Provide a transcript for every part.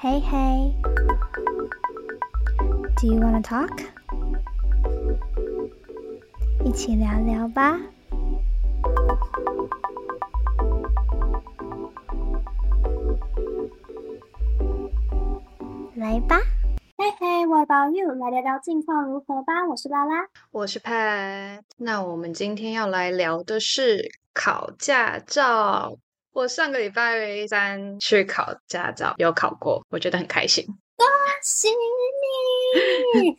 Hey, hey. Do you wanna talk? 一起聊聊吧。来吧。嘿嘿，What about you？来聊聊近况如何吧。我是拉拉，我是 Pat。那我们今天要来聊的是考驾照。我上个礼拜三去考驾照，有考过，我觉得很开心。恭喜你！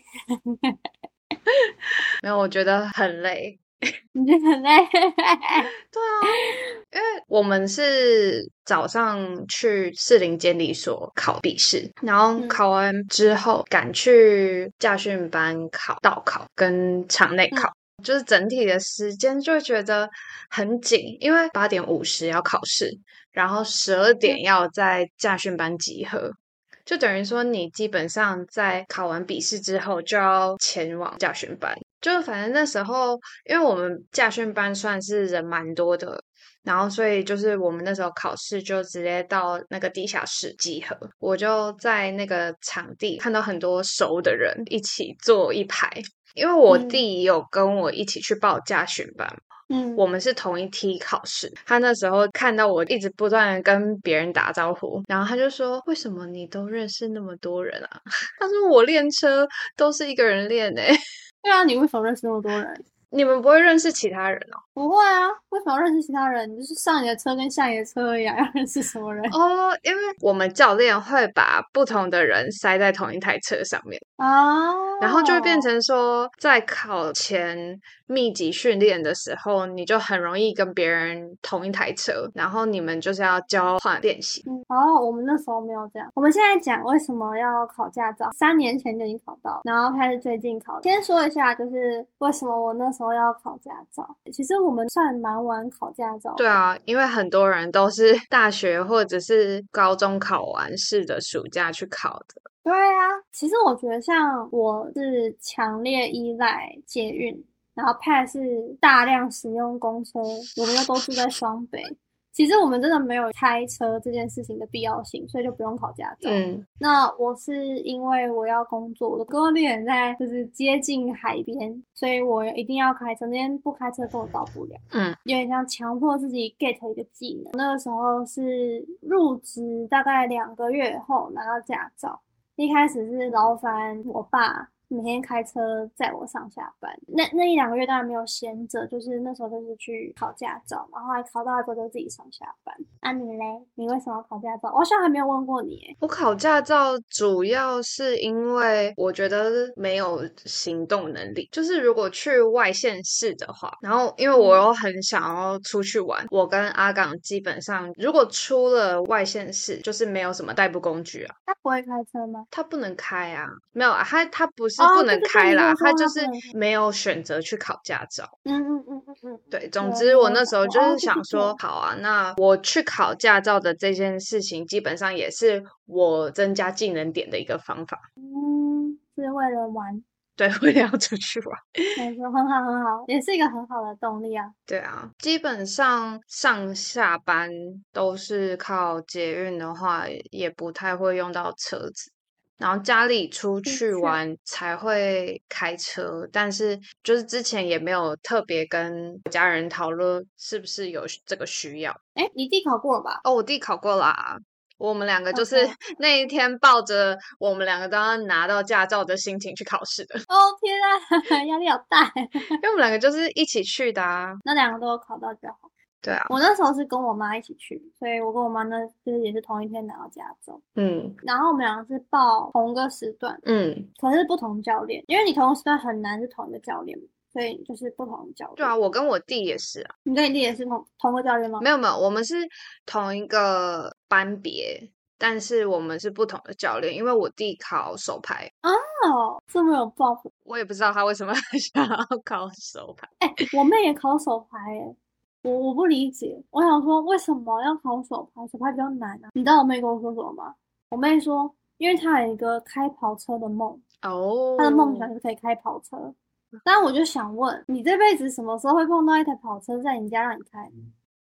没有，我觉得很累。你觉得很累？对啊，因为我们是早上去士林监理所考笔试，然后考完之后赶去驾训班考道考跟场内考，就是整体的时间就觉得很紧，因为八点五十要考试，然后十二点要在驾训班集合。就等于说，你基本上在考完笔试之后，就要前往驾训班。就反正那时候，因为我们驾训班算是人蛮多的，然后所以就是我们那时候考试就直接到那个地下室集合。我就在那个场地看到很多熟的人一起坐一排，因为我弟有跟我一起去报驾训班。嗯，我们是同一梯考试。他那时候看到我一直不断跟别人打招呼，然后他就说：“为什么你都认识那么多人啊？” 他说：“我练车都是一个人练诶。”对啊，你为什么认识那么多人？你们不会认识其他人哦？不会啊，为什么认识其他人？你就是上你的车跟下你的车一样，要认识什么人？哦，因为我们教练会把不同的人塞在同一台车上面啊，然后就会变成说，在考前密集训练的时候，你就很容易跟别人同一台车，然后你们就是要交换练习。哦，我们那时候没有这样。我们现在讲为什么要考驾照，三年前就已经考到，然后开始最近考。先说一下，就是为什么我那时候要考驾照。其实我们算蛮晚考驾照。对啊，因为很多人都是 大学或者是高中考完试的暑假去考的。对啊，其实我觉得像我是强烈依赖捷运，然后 p 是大量使用公车，我们又都住在双北。其实我们真的没有开车这件事情的必要性，所以就不用考驾照。嗯，那我是因为我要工作，我的工作地点在就是接近海边，所以我一定要开车。那天不开车根本到不了。嗯，有点像强迫自己 get 一个技能。那个时候是入职大概两个月后拿到驾照，一开始是劳烦我爸。每天开车载我上下班，那那一两个月当然没有闲着，就是那时候就是去考驾照，然后还考到了之后就自己上下班。啊，你嘞？你为什么要考驾照？我好像还没有问过你。我考驾照主要是因为我觉得没有行动能力，就是如果去外县市的话，然后因为我又很想要出去玩，我跟阿港基本上如果出了外县市，就是没有什么代步工具啊。他不会开车吗？他不能开啊，没有啊，他他不是。是不能开啦，他就是没有选择去考驾照。嗯嗯嗯嗯嗯，对，总之我那时候就是想说，好啊，那我去考驾照的这件事情，基本上也是我增加技能点的一个方法。嗯，是为了玩，对，为了要出去玩。没错，很好很好，也是一个很好的动力啊。对啊，基本上上下班都是靠捷运的话，也不太会用到车子。然后家里出去玩才会开车，但是就是之前也没有特别跟家人讨论是不是有这个需要。哎，你弟考过了吧？哦，我弟考过啦。我们两个就是 那一天抱着我们两个都要拿到驾照的心情去考试的。哦天啊，压力好大！因为我们两个就是一起去的啊。那两个都有考到就好。对啊，我那时候是跟我妈一起去，所以我跟我妈那就是也是同一天拿到驾照。嗯，然后我们两个是报同个时段，嗯，可是不同教练，因为你同时段很难是同一个教练，所以就是不同教练。对啊，我跟我弟也是啊。你跟你弟也是同同个教练吗？没有没有，我们是同一个班别，但是我们是不同的教练，因为我弟考手牌。哦，这么有抱负。我也不知道他为什么 想要考手牌。哎，我妹也考手牌哎。我我不理解，我想说为什么要考手牌？手牌比较难啊！你知道我妹跟我说什么吗？我妹说，因为她有一个开跑车的梦哦，她的梦想是可以开跑车。但我就想问，你这辈子什么时候会碰到一台跑车在你家让你开？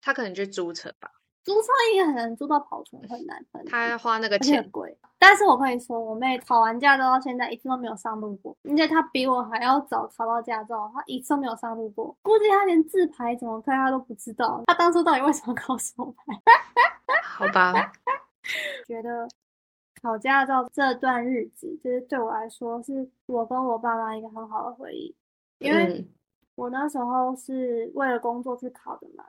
他可能就租车吧，租车也很难租到跑车，很难，很他要花那个钱贵。但是我跟你说，我妹考完驾照到现在一次都没有上路过，而且她比我还要早考到驾照，她一次都没有上路过。估计她连自排怎么开她都不知道。她当初到底为什么 考手排？好吧，觉得考驾照这段日子，就是对我来说，是我跟我爸妈一个很好的回忆，因为我那时候是为了工作去考的嘛。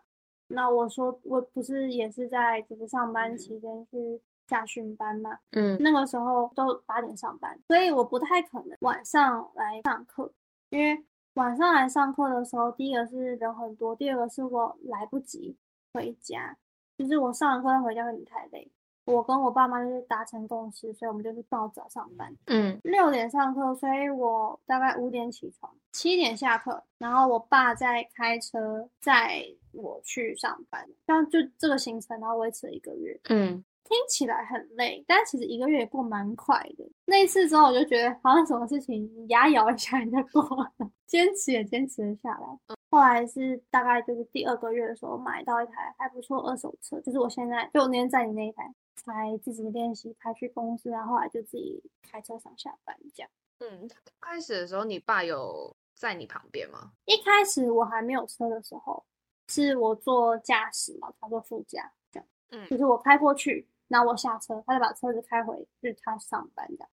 那我说我不是也是在就是上班期间去驾训班嘛，嗯，那个时候都八点上班，所以我不太可能晚上来上课，因为晚上来上课的时候，第一个是人很多，第二个是我来不及回家，就是我上完课再回家会太累。我跟我爸妈就是达成共识，所以我们就是报早上班，嗯，六点上课，所以我大概五点起床，七点下课，然后我爸再开车载我去上班，这样就这个行程，然后维持了一个月，嗯，听起来很累，但其实一个月也过蛮快的。那一次之后，我就觉得好像什么事情牙咬一下你 就过了，坚持也坚持了下来。后来是大概就是第二个月的时候买到一台还不错二手车，就是我现在就我那天在你那一台。才自己练习开去公司，然后后来就自己开车上下班这样。嗯，开始的时候你爸有在你旁边吗？一开始我还没有车的时候，是我坐驾驶嘛，他坐副驾这样。嗯，就是我开过去，然后我下车，他就把车子开回去他上班这样，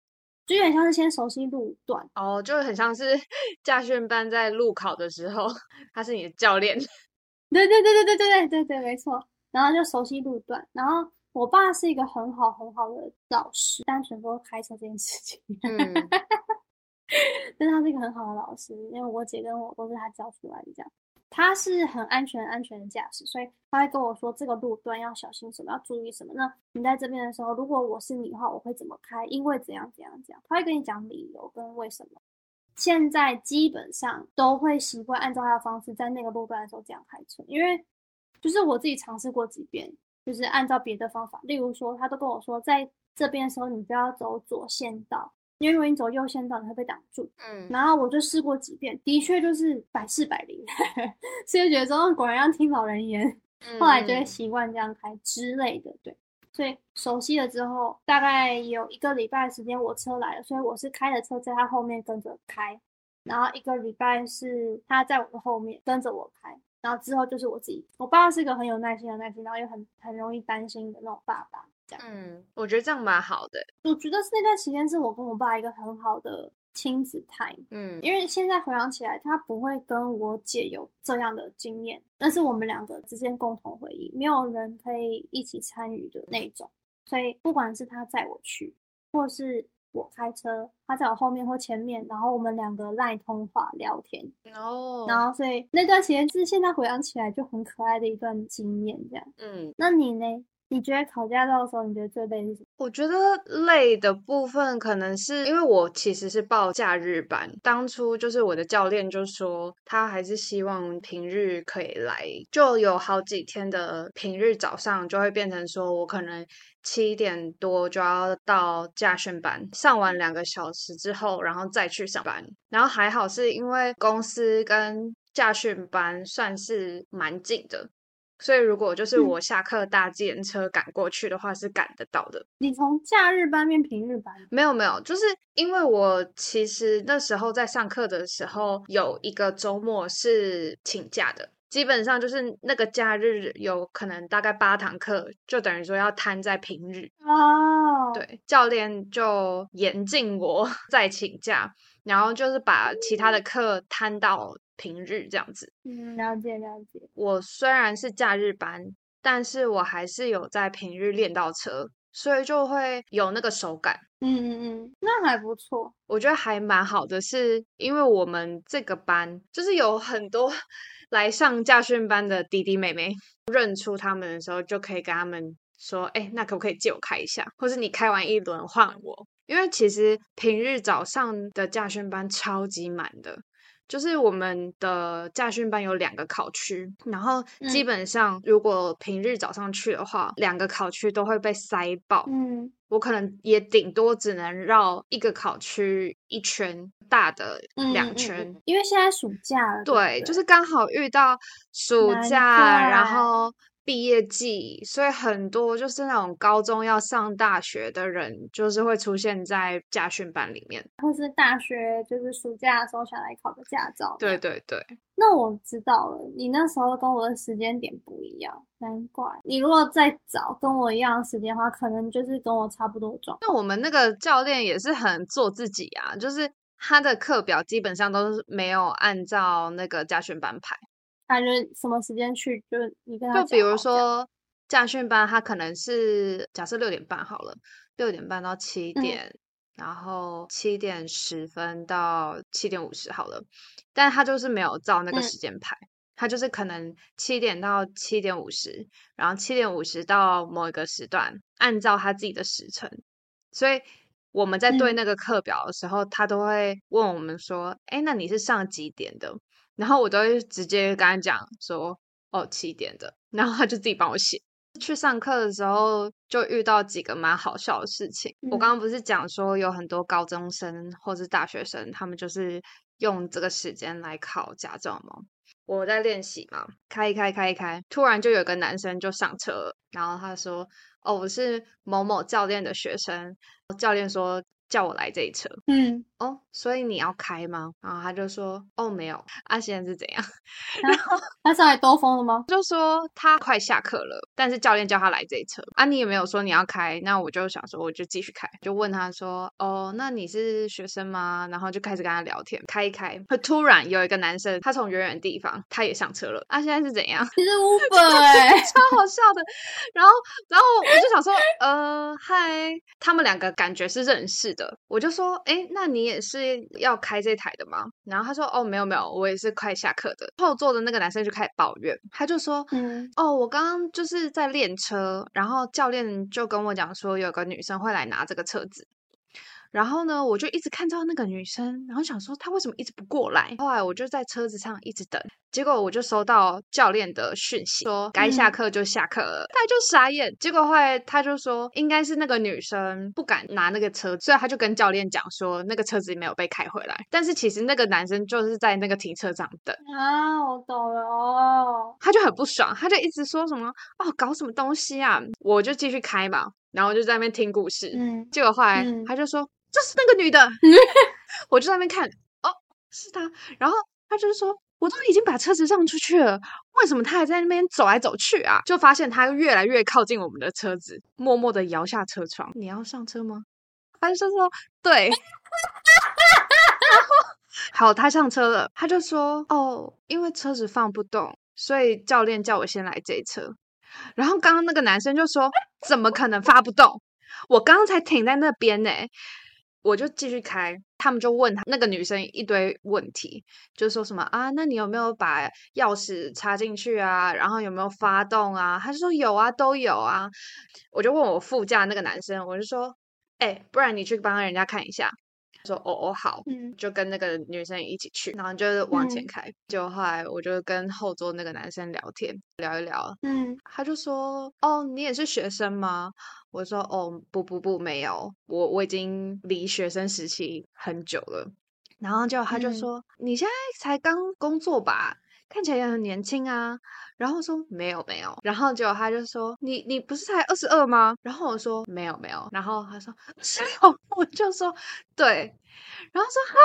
就有点像是先熟悉路段。哦，就很像是 驾训班在路考的时候，他是你的教练。对对对对对对对对对，没错。然后就熟悉路段，然后。我爸是一个很好很好的老师，单纯说开车这件事情，嗯，但他是一个很好的老师，因为我姐跟我都是他教出来的，这样，他是很安全安全的驾驶，所以他会跟我说这个路段要小心什么，要注意什么。那你在这边的时候，如果我是你的话，我会怎么开？因为怎样怎样怎样，他会跟你讲理由跟为什么。现在基本上都会习惯按照他的方式，在那个路段的时候这样开车，因为就是我自己尝试过几遍。就是按照别的方法，例如说，他都跟我说，在这边的时候，你不要走左线道，因为如果你走右线道，你会被挡住。嗯，然后我就试过几遍，的确就是百试百灵，所以觉得说果然要听老人言，后来就会习惯这样开之类的。对，所以熟悉了之后，大概有一个礼拜时间，我车来了，所以我是开着车在他后面跟着开，然后一个礼拜是他在我的后面跟着我开。然后之后就是我自己，我爸是一个很有耐心、的耐心，然后又很很容易担心的那种爸爸。这样，嗯，我觉得这样蛮好的。我觉得是那段时间是我跟我爸一个很好的亲子 time。嗯，因为现在回想起来，他不会跟我姐有这样的经验，但是我们两个之间共同回忆，没有人可以一起参与的那种。所以不管是他载我去，或是。我开车，他在我后面或前面，然后我们两个赖通话聊天，哦，然后所以那段时间是现在回想起来就很可爱的一段经验，这样。嗯，那你呢？你觉得考驾照的时候，你觉得最累是什么？我觉得累的部分可能是因为我其实是报假日班，当初就是我的教练就说他还是希望平日可以来，就有好几天的平日早上就会变成说我可能七点多就要到驾训班，上完两个小时之后，然后再去上班，然后还好是因为公司跟驾训班算是蛮近的。所以，如果就是我下课搭自行车赶过去的话，是赶得到的。你从假日班变平日班？没有，没有，就是因为我其实那时候在上课的时候，有一个周末是请假的，基本上就是那个假日有可能大概八堂课，就等于说要摊在平日。哦，对，教练就严禁我 再请假，然后就是把其他的课摊到。平日这样子，嗯，了解了解。我虽然是假日班，但是我还是有在平日练到车，所以就会有那个手感。嗯嗯嗯，那还不错。我觉得还蛮好的，是因为我们这个班就是有很多 来上驾训班的弟弟妹妹，认出他们的时候，就可以跟他们说：“哎，那可不可以借我开一下？或是你开完一轮换我？”因为其实平日早上的驾训班超级满的。就是我们的驾训班有两个考区，然后基本上如果平日早上去的话，两个考区都会被塞爆。嗯，我可能也顶多只能绕一个考区一圈，大的两圈。因为现在暑假了，对，就是刚好遇到暑假，然后毕业季，所以很多就是那种高中要上大学的人，就是会出现在驾训班里面，或是大学就是暑假的时候想来考个驾照。对对对。那我知道了，你那时候跟我的时间点不一样，难怪你如果再早跟我一样的时间的话，可能就是跟我差不多状。那我们那个教练也是很做自己啊，就是他的课表基本上都是没有按照那个家训班排。他就什么时间去，就你跟他就比如说驾训班，他可能是假设六点半好了，六点半到七点，然后七点十分到七点五十好了，但他就是没有照那个时间排，他就是可能七点到七点五十，然后七点五十到某一个时段，按照他自己的时辰，所以我们在对那个课表的时候，他都会问我们说：“哎，那你是上几点的？”然后我都会直接跟他讲说，哦，七点的，然后他就自己帮我写。去上课的时候就遇到几个蛮好笑的事情。我刚刚不是讲说有很多高中生或是大学生，他们就是用这个时间来考驾照吗？我在练习嘛，开一开开一开，突然就有个男生就上车，然后他说，哦，我是某某教练的学生。教练说。叫我来这一车，嗯，哦，所以你要开吗？然后他就说，哦，没有。啊，现在是怎样？然后他上来兜风了吗？就说他快下课了，但是教练叫他来这一车。啊，你也没有说你要开，那我就想说，我就继续开，就问他说，哦，那你是学生吗？然后就开始跟他聊天，开一开，突然有一个男生，他从远远地方，他也上车了。啊，现在是怎样？其实 Uber 哎，超好笑的。然后，然后我就想说，呃，嗨，他们两个感觉是认识。的，我就说，哎，那你也是要开这台的吗？然后他说，哦，没有没有，我也是快下课的。后座的那个男生就开始抱怨，他就说，嗯，哦，我刚刚就是在练车，然后教练就跟我讲说，有个女生会来拿这个车子。然后呢，我就一直看到那个女生，然后想说她为什么一直不过来。后来我就在车子上一直等，结果我就收到教练的讯息，说该下课就下课了。他就傻眼。结果后来他就说，应该是那个女生不敢拿那个车，所以他就跟教练讲说，那个车子没有被开回来。但是其实那个男生就是在那个停车场等啊，我懂了哦。他就很不爽，他就一直说什么哦，搞什么东西啊？我就继续开嘛，然后就在那边听故事。嗯，结果后来他就说。就是那个女的，我就在那边看，哦，是她。然后他就是说，我都已经把车子让出去了，为什么她还在那边走来走去啊？就发现她越来越靠近我们的车子，默默的摇下车窗。你要上车吗？他就说对。然后好，他上车了，他就说哦，因为车子放不动，所以教练叫我先来这车。然后刚刚那个男生就说，怎么可能发不动？我刚刚才停在那边呢。我就继续开，他们就问他那个女生一堆问题，就说什么啊？那你有没有把钥匙插进去啊？然后有没有发动啊？他就说有啊，都有啊。我就问我副驾那个男生，我就说，哎，不然你去帮人家看一下。说哦哦好，就跟那个女生一起去，然后就往前开。就后来我就跟后座那个男生聊天，聊一聊，嗯，他就说哦，你也是学生吗？我说哦不不不没有，我我已经离学生时期很久了。然后就他就说你现在才刚工作吧，看起来也很年轻啊。然后说没有没有，然后结果他就说你你不是才二十二吗？然后我说没有没有，然后他说十六，我就说对，然后说哈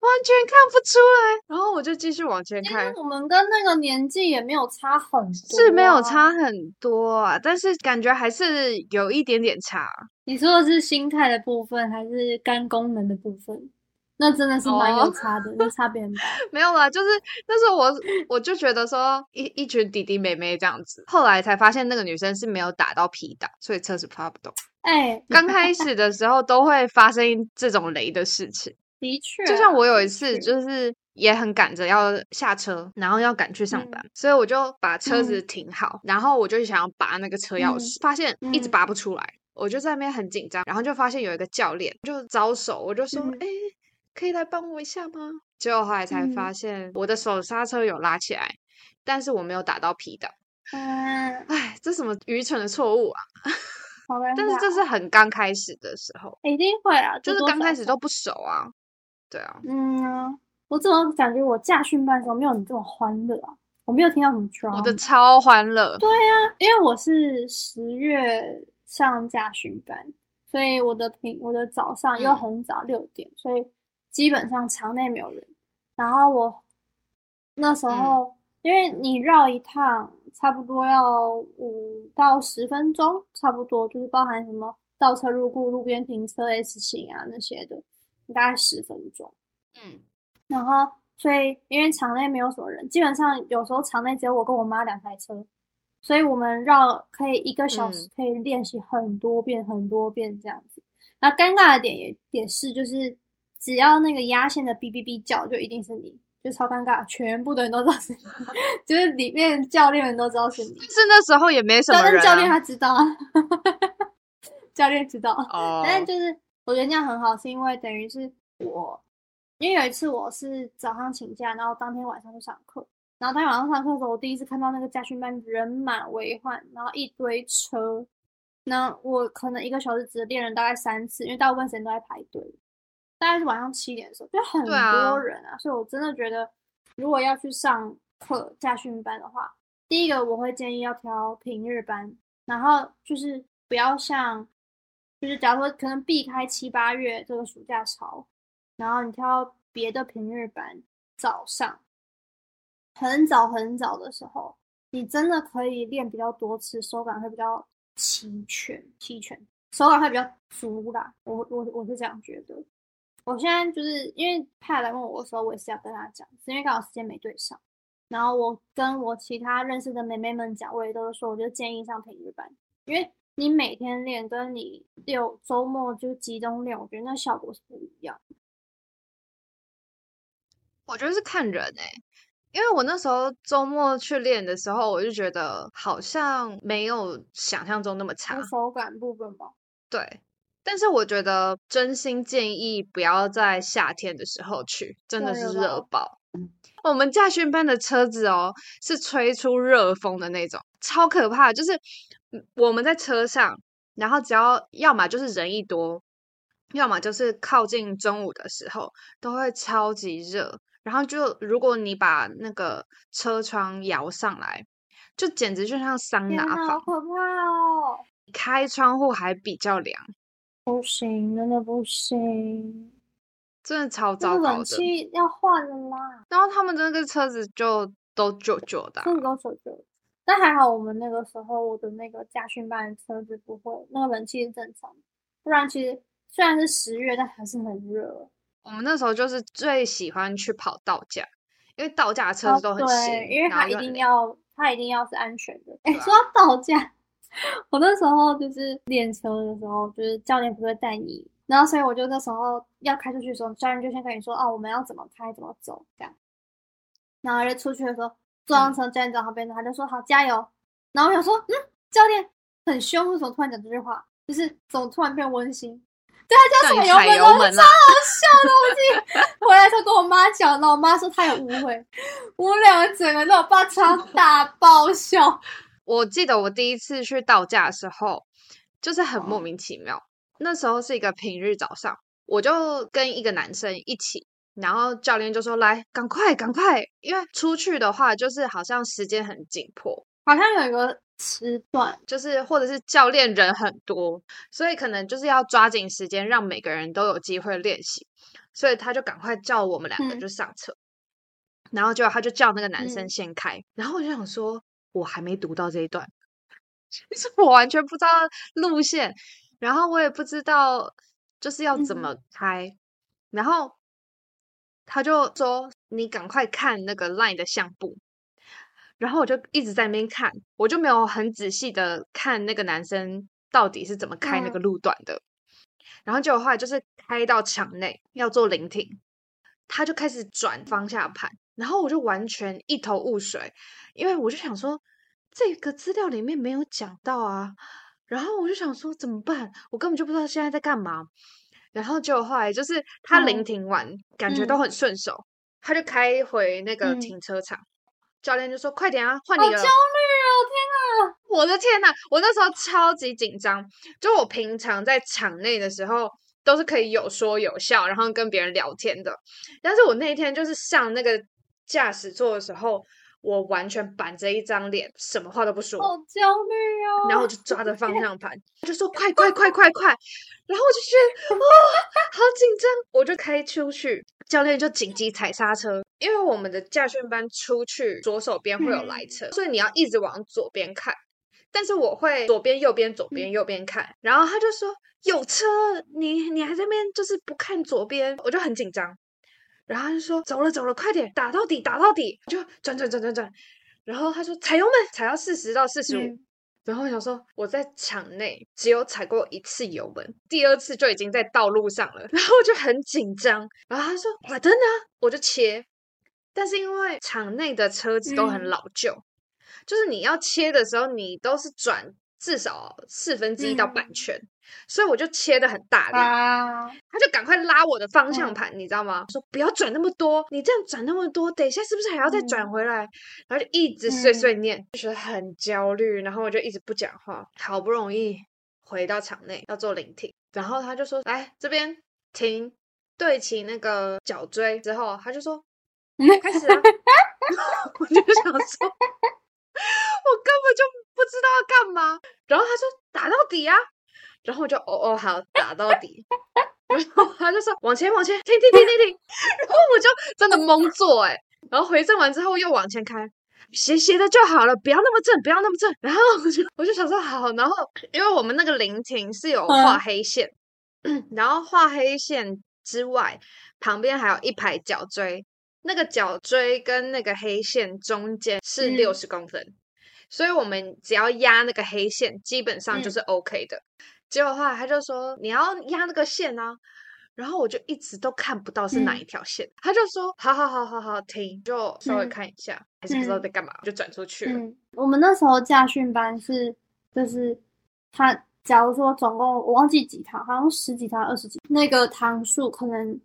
完全看不出来，然后我就继续往前开。我们跟那个年纪也没有差很多，是没有差很多啊，但是感觉还是有一点点差。你说的是心态的部分，还是肝功能的部分？那真的是蛮有差的，那差别很大。没有啦，就是那时候我我就觉得说一一群弟弟妹妹这样子，后来才发现那个女生是没有打到皮档，所以车子发不动。哎，刚开始的时候都会发生这种雷的事情。的确，就像我有一次就是也很赶着要下车，然后要赶去上班，所以我就把车子停好，然后我就想要拔那个车钥匙，发现一直拔不出来，我就在那边很紧张，然后就发现有一个教练就招手，我就说哎。可以来帮我一下吗？结果后来才发现，我的手刹车有拉起来，但是我没有打到 P 档。嗯，哎，这什么愚蠢的错误啊！但是这是很刚开始的时候，一定会啊，就是刚开始都不熟啊。对啊，嗯，我怎么感觉我驾训班的时候没有你这么欢乐啊？我没有听到什么 drama。我的超欢乐。对啊，因为我是十月上驾训班，所以我的平我的早上又很早六点，所以基本上场内没有人。然后我那时候，因为你绕一趟差不多要五到十分钟，差不多就是包含什么倒车入库、路边停车、S 型啊那些的，大概十分钟。嗯，然后。所以，因为场内没有什么人，基本上有时候场内只有我跟我妈两台车，所以我们绕可以一个小时可以练习很多遍很多遍这样子。那尴尬的点也也是，就是只要那个压线的哔哔哔叫，就一定是你，就超尴尬，全部的人都知道是你，就是里面教练们都知道是你。是那时候也没什么人，教练他知道，教练知道。哦。但是就是我觉得这样很好，是因为等于是我。因为有一次我是早上请假，然后当天晚上就上课，然后当天晚上上课的时候，我第一次看到那个家训班人满为患，然后一堆车，那我可能一个小时只练了大概三次，因为大部分时间都在排队，大概是晚上七点的时候，就很多人啊，所以我真的觉得如果要去上课驾训班的话，第一个我会建议要挑平日班，然后就是不要像，就是假如说可能避开七八月这个暑假潮。然后你挑别的平日班，早上很早很早的时候，你真的可以练比较多次，手感会比较齐全，齐全，手感会比较足啦。我我我是这样觉得。我现在就是因为派来问我的时候，我也是要跟他讲，是因为刚好时间没对上。然后我跟我其他认识的妹妹们讲，我也都是说，我就建议上平日班，因为你每天练跟你六周末就集中练，我觉得那效果是不一样。我觉得是看人哎，因为我那时候周末去练的时候，我就觉得好像没有想象中那么差。手感部分吧。对，但是我觉得真心建议不要在夏天的时候去，真的是热爆。我们驾训班的车子哦，是吹出热风的那种，超可怕。就是我们在车上，然后只要要么就是人一多，要么就是靠近中午的时候，都会超级热。然后就，如果你把那个车窗摇上来，就简直就像桑拿房，好可怕哦！开窗户还比较凉，不行，真的不行，真的超糟糕的。冷气要换了啦。然后他们那个车子就都旧旧的，都旧旧。但还好，我们那个时候我的那个驾训班的车子不会，那个冷气是正常。不然其实虽然是十月，但还是很热。我们那时候就是最喜欢去跑道驾，因为道驾车子都很新，因为它一定要它一定要是安全的。哎，说到道驾，我那时候就是练车的时候，就是教练不会带你，然后所以我就那时候要开出去的时候，教练就先跟你说哦，我们要怎么开怎么走这样。然后就出去的时候坐上车，教练在旁边，他就说好加油。然后我想说，嗯，教练很凶，为什么突然讲这句话？就是怎么突然变温馨？对他叫踩油门，超好笑的。我自己回来时候跟我妈讲，然后我妈说她有误会，我们两个整个都爆超大爆笑。我记得我第一次去道驾的时候，就是很莫名其妙。那时候是一个平日早上，我就跟一个男生一起，然后教练就说：“来，赶快，赶快，因为出去的话，就是好像时间很紧迫，好像有一个。”时段就是或者是教练人很多，所以可能就是要抓紧时间，让每个人都有机会练习。所以他就赶快叫我们两个就上车，然后就他就叫那个男生先开，然后我就想说，我还没读到这一段，我完全不知道路线，然后我也不知道就是要怎么开，然后他就说你赶快看那个 line 的相簿。然后我就一直在那边看，我就没有很仔细的看那个男生到底是怎么开那个路段的。然后结果后来就是开到场内要做聆听，他就开始转方向盘，然后我就完全一头雾水，因为我就想说这个资料里面没有讲到啊。然后我就想说怎么办？我根本就不知道现在在干嘛。然后结果后来就是他临停完，感觉都很顺手，他就开回那个停车场。教练就说：“快点啊，换你了。”焦虑哦，天哪！我的天哪！我那时候超级紧张。就我平常在场内的时候，都是可以有说有笑，然后跟别人聊天的。但是我那一天就是上那个驾驶座的时候，我完全板着一张脸，什么话都不说，好焦虑哦。然后我就抓着方向盘，就说 快快快快快，然后我就觉得哦，好紧张，我就开出去，教练就紧急踩刹车，因为我们的驾训班出去左手边会有来车，所以你要一直往左边看。但是我会左边右边左边右边看，然后他就说有车，你你还在那边就是不看左边，我就很紧张。然后他就说走了走了，快点打到底打到底，就转转转转转。然后他说踩油门，踩到四十到四十五。然后我想说我在场内只有踩过一次油门，第二次就已经在道路上了，然后我就很紧张。然后他说我真的，我就切。但是因为场内的车子都很老旧。就是你要切的时候，你都是转至少四分之一到半圈，所以我就切的很大力，他就赶快拉我的方向盘，你知道吗？说不要转那么多，你这样转那么多，等一下是不是还要再转回来？然后就一直碎碎念，就觉得很焦虑，然后我就一直不讲话。好不容易回到场内要做聆听，然后他就说：“来这边停，对齐那个脚椎之后，他就说开始啊。” 我就想说。我根本就不知道要干嘛，然后他说打到底啊，然后我就哦哦好打到底，然后他就说往前往前停停停停停，然后我就真的懵坐哎，然后回正完之后又往前开，斜斜的就好了，不要那么正，不要那么正，然后我就我就想说好，然后因为我们那个临停是有画黑线，然后画黑线之外旁边还有一排脚锥。那个脚锥跟那个黑线中间是六十公分，所以我们只要压那个黑线，基本上就是 OK 的。结果后来他就说你要压那个线啊，然后我就一直都看不到是哪一条线。他就说好好好好好停，就稍微看一下，还是不知道在干嘛，就转出去了。我们那时候驾训班是就是他，假如说总共我忘记几堂，好像十几堂、二十几，那个堂数可能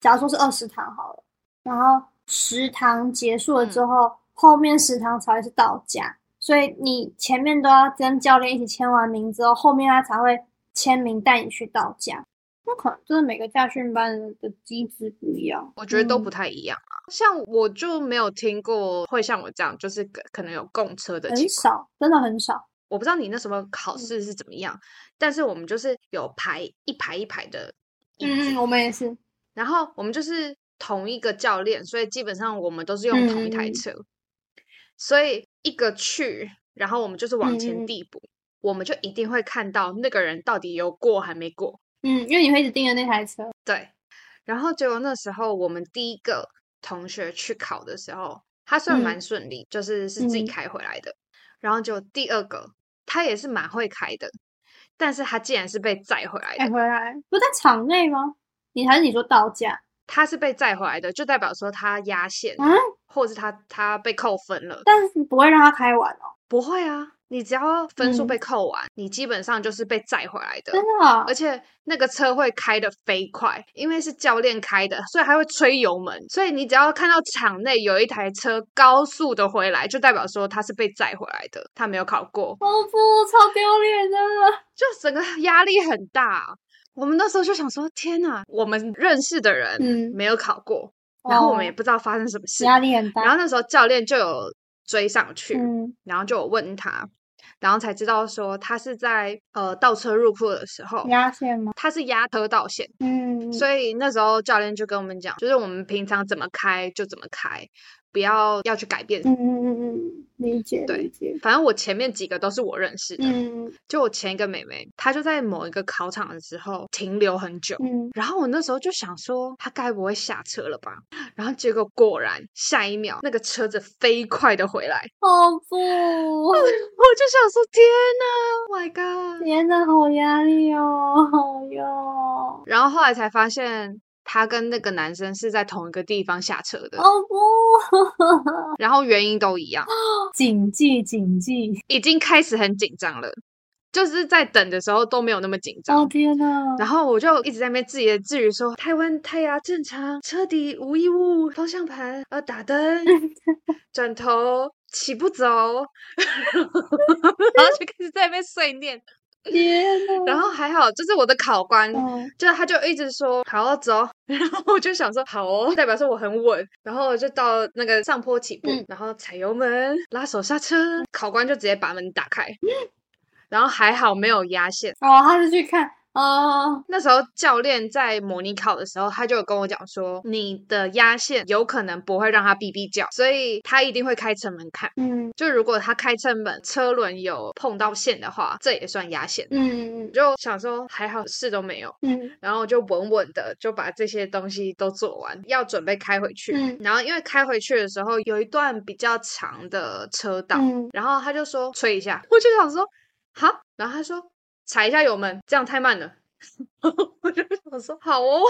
假如说是二十堂好了。然后十堂结束了之后，后面十堂才是到家，所以你前面都要跟教练一起签完名之后，后面他才会签名带你去到家。那可能就是每个驾训班的机制不一样，我觉得都不太一样啊。像我就没有听过会像我这样，就是可能有供车的，很少，真的很少。我不知道你那什么考试是怎么样，但是我们就是有排一排一排的，嗯，我们也是。然后我们就是。同一个教练，所以基本上我们都是用同一台车，所以一个去，然后我们就是往前递补，我们就一定会看到那个人到底有过还没过。嗯，因为你会一直盯着那台车。对，然后结果那时候我们第一个同学去考的时候，他算蛮顺利，就是是自己开回来的。然后就第二个，他也是蛮会开的，但是他竟然是被载回来的。载回来不在场内吗？你还是你说到家？他是被载回来的，就代表说他压线，或者是他他被扣分了。但是不会让他开完哦，不会啊，你只要分数被扣完，你基本上就是被载回来的。真的，而且那个车会开的飞快，因为是教练开的，所以还会吹油门。所以你只要看到场内有一台车高速的回来，就代表说他是被载回来的，他没有考过。哦不，超丢脸的，就整个压力很大。我们那时候就想说：“天哪，我们认识的人没有考过，然后我们也不知道发生什么事，压力很大。然后那时候教练就有追上去，然后就有问他，然后才知道说他是在呃倒车入库的时候压线吗？他是压车道线，嗯，所以那时候教练就跟我们讲，就是我们平常怎么开就怎么开。”不要要去改变，嗯嗯嗯嗯，理解，对，理解。反正我前面几个都是我认识的，嗯，就我前一个妹妹，她就在某一个考场的时候停留很久，嗯，然后我那时候就想说，她该不会下车了吧？然后结果果然下一秒，那个车子飞快的回来，哦不，我就想说，天哪，My God，天哪，好压力哦，好哟。然后后来才发现。他跟那个男生是在同一个地方下车的，哦不，然后原因都一样，谨记谨记，已经开始很紧张了，就是在等的时候都没有那么紧张，哦天哪！然后我就一直在那边自言自语说：台湾胎压正常，车底无异物，方向盘呃打灯，转头起步走，然后就开始在那边碎念。天呐，然后还好，就是我的考官，嗯。就是他就一直说好走，然后我就想说好哦，代表说我很稳，然后就到那个上坡起步，嗯。然后踩油门，拉手刹车，考官就直接把门打开，然后还好没有压线。哦，他是去看哦，那时候教练在模拟考的时候，他就有跟我讲说，你的压线有可能不会让他哔哔叫，所以他一定会开车门看。嗯。就如果他开车门，车轮有碰到线的话，这也算压线。嗯我就想说，还好事都没有，嗯。嗯然后就稳稳的就把这些东西都做完，要准备开回去。嗯。然后因为开回去的时候有一段比较长的车道，嗯，然后他就说吹一下，我就想说好，然后他说踩一下油门，这样太慢了，我就想说好哦，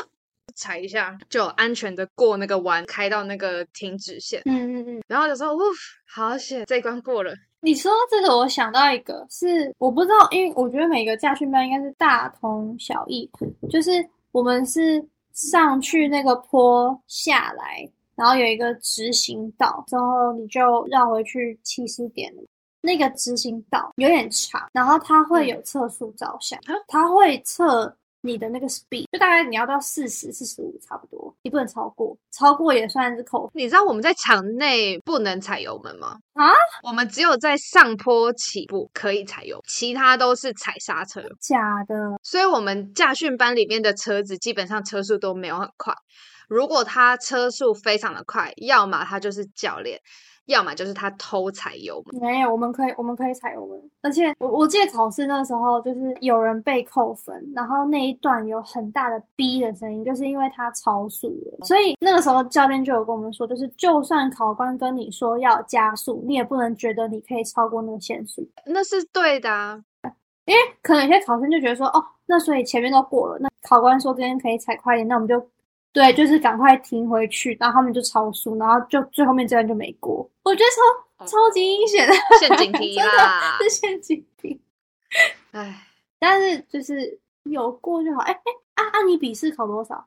踩一下就安全的过那个弯，开到那个停止线，嗯嗯嗯。然后就说呜，好险，这一关过了。你说到这个，我想到一个是我不知道，因为我觉得每个驾训班应该是大同小异，就是我们是上去那个坡下来，然后有一个直行道，之后你就绕回去起始点。那个直行道有点长，然后它会有测速照相，啊它会测你的那个 speed，就大概你要到四十、四十五差不多，你不能超过，超过也算是扣分。你知道我们在场内不能踩油门吗？啊，我们只有在上坡起步可以踩油，其他都是踩刹车。假的，所以我们驾训班里面的车子基本上车速都没有很快。如果他车速非常的快，要么他就是教练，要么就是他偷踩油门。没有，我们可以，我们可以踩油门，而且我我记得考试那时候就是有人被扣分，然后那一段有很大的哔的声音，就是因为他超速了，所以那个时候教练就有跟我们说，就是就算考官跟你说要加速，你也不能觉得你可以超过那个限速，那是对的啊，因为可能有些考生就觉得说，哦，那所以前面都过了，那考官说今天可以踩快一点，那我们就对，就是赶快停回去，然后他们就超速，然后就最后面这段就没过，我觉得超超级阴险的。陷阱题 真的啦。是陷阱题。唉，但是就是有过就好。哎、哎、啊啊！你笔试考多少？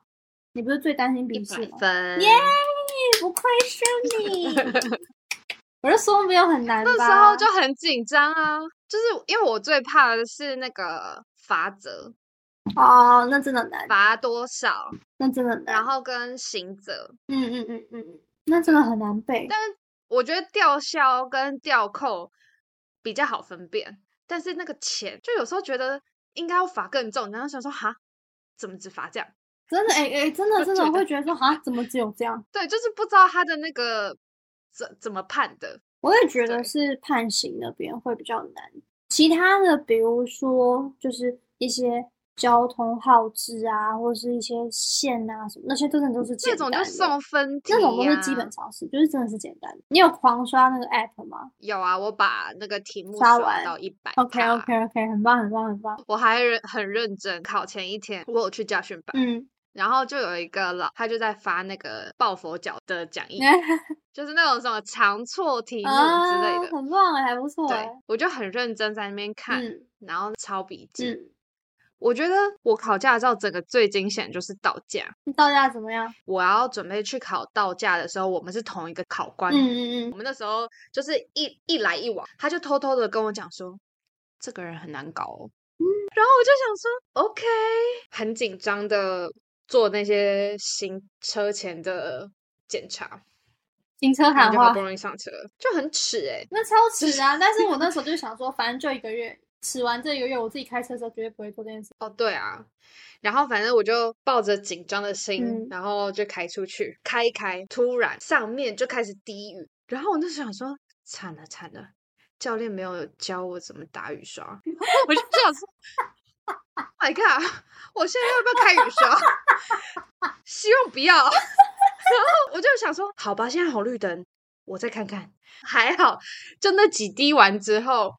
你不是最担心一笔试分。耶不愧是你，我就说没有很难吧？那时候就很紧张啊，就是因为我最怕的是那个罚则，哦，那真的难，罚多少，那真的难。然后跟刑责。嗯嗯嗯嗯嗯，那真的很难背。但我觉得吊销跟吊扣比较好分辨，但是那个钱就有时候觉得应该要罚更重，然后想说哈，怎么只罚这样？真的哎哎、真的真的我会觉得说哈，怎么只有这样？对，就是不知道他的那个怎怎么判的。我也觉得是判刑那边会比较难。其他的，比如说就是一些交通号志啊，或是一些线啊什么，那些真的都是简那种就送分题、那种都是基本。常识，就是真的是简单的。你有狂刷那个 app 吗有啊，我把那个题目刷刷完到一百。？OK OK OK，很棒很棒很棒。我还认很认真，考前一天我有去家训班，嗯，然后就有一个老他就在发那个抱佛脚的讲义，就是那种什么常错题目之类啊，的。很棒哎，还不错对哎。，我就很认真在那边看，嗯然后抄笔记。嗯，我觉得我考驾照整个最惊险就是道驾。你到家怎么样？我要准备去考道驾的时候，我们是同一个考官。嗯嗯嗯，我们那时候就是一一来一往，他就偷偷的跟我讲说，这个人很难搞哦。然后我就想说，OK，很紧张的做那些行车前的检查，行车喊话好不，容易上车，就很耻哎、那超迟啊！但是我那时候就想说，反正就一个月，吃完这一个月，我自己开车的时候绝对不会做这件事。哦，对啊，然后反正我就抱着紧张的心，嗯然后就开出去，开一开，突然上面就开始滴雨，然后我那时候想说，惨了惨了，教练没有教我怎么打雨刷，我就想说，Oh，My God，我现在要不要开雨刷？希望不要。然后我就想说，好吧，现在红绿灯，我再看看。还好，就那几滴完之后，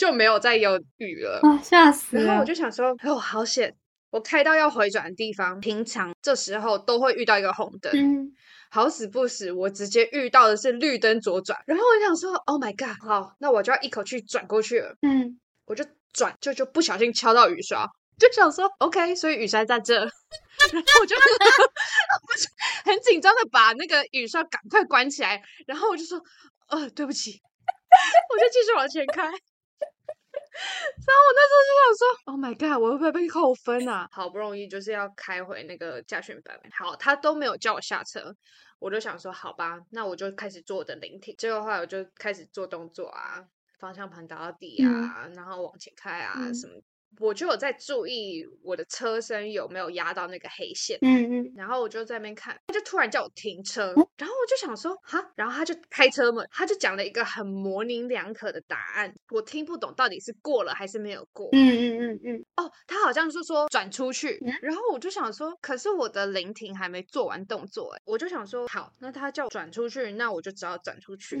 就没有再有雨了。啊，吓死然后！我就想说，哦，好险！我开到要回转的地方，平常这时候都会遇到一个红灯，嗯，好死不死，我直接遇到的是绿灯左转。然后我就想说，Oh my god，好，那我就要一口气转过去了。嗯，我就转，就就不小心敲到雨刷，就想说，OK，所以雨刷在这。我就 很紧张的把那个雨刷赶快关起来，然后我就说，呃，对不起，我就继续往前开。然后我那时候就想说，Oh my god，我会不会被扣分啊？好不容易就是要开回那个驾训班，好，他都没有叫我下车，我就想说，好吧，那我就开始做我的聆听。结果后来我就开始做动作啊，方向盘打到底啊，然后往前开啊什么。我就有在注意我的车身有没有压到那个黑线，嗯嗯，然后我就在那边看，他就突然叫我停车，然后我就想说哈，然后他就开车门，他就讲了一个很模棱两可的答案，我听不懂到底是过了还是没有过，嗯嗯嗯嗯，哦，他好像是说转出去，然后我就想说，可是我的临停还没做完动作，哎，我就想说好，那他叫我转出去，那我就只好转出去。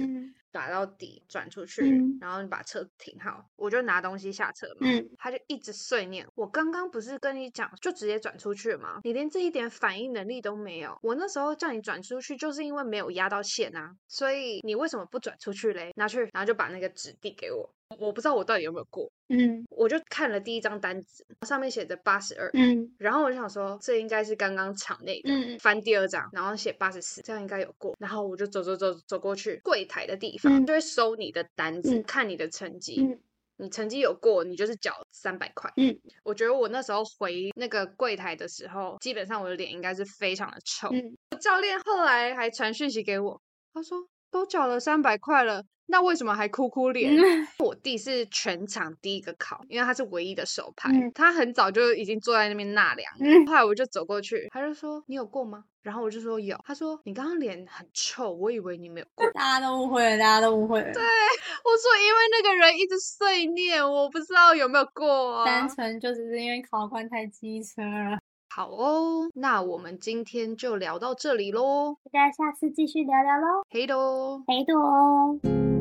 打到底转出去，然后你把车停好，我就拿东西下车嘛。他就一直碎念，我刚刚不是跟你讲，就直接转出去吗？你连这一点反应能力都没有。我那时候叫你转出去，就是因为没有压到线啊，所以你为什么不转出去嘞？拿去，然后就把那个纸递给我。我不知道我到底有没有过，嗯，我就看了第一张单子，上面写着八十二，嗯，然后我就想说这应该是刚刚场内的，嗯翻第二张，然后写八十四，这样应该有过，然后我就走走走走过去柜台的地方，就会收你的单子，看你的成绩，你成绩有过，你就是缴三百块，嗯，我觉得我那时候回那个柜台的时候，基本上我的脸应该是非常的臭，教练后来还传讯息给我，他说都缴了三百块了。那为什么还哭哭脸？我弟是全场第一个考，因为他是唯一的手牌，他很早就已经坐在那边纳凉。后来我就走过去，他就说：“你有过吗？”然后我就说：“有。”他说：“你刚刚脸很臭，我以为你没有过。”大家都误会了，大家都误会了。对，我说因为那个人一直碎念，我不知道有没有过。单纯就只是因为考官太机车了。好哦，那我们今天就聊到这里喽，大家下次继续聊聊喽。嘿喽，嘿喽。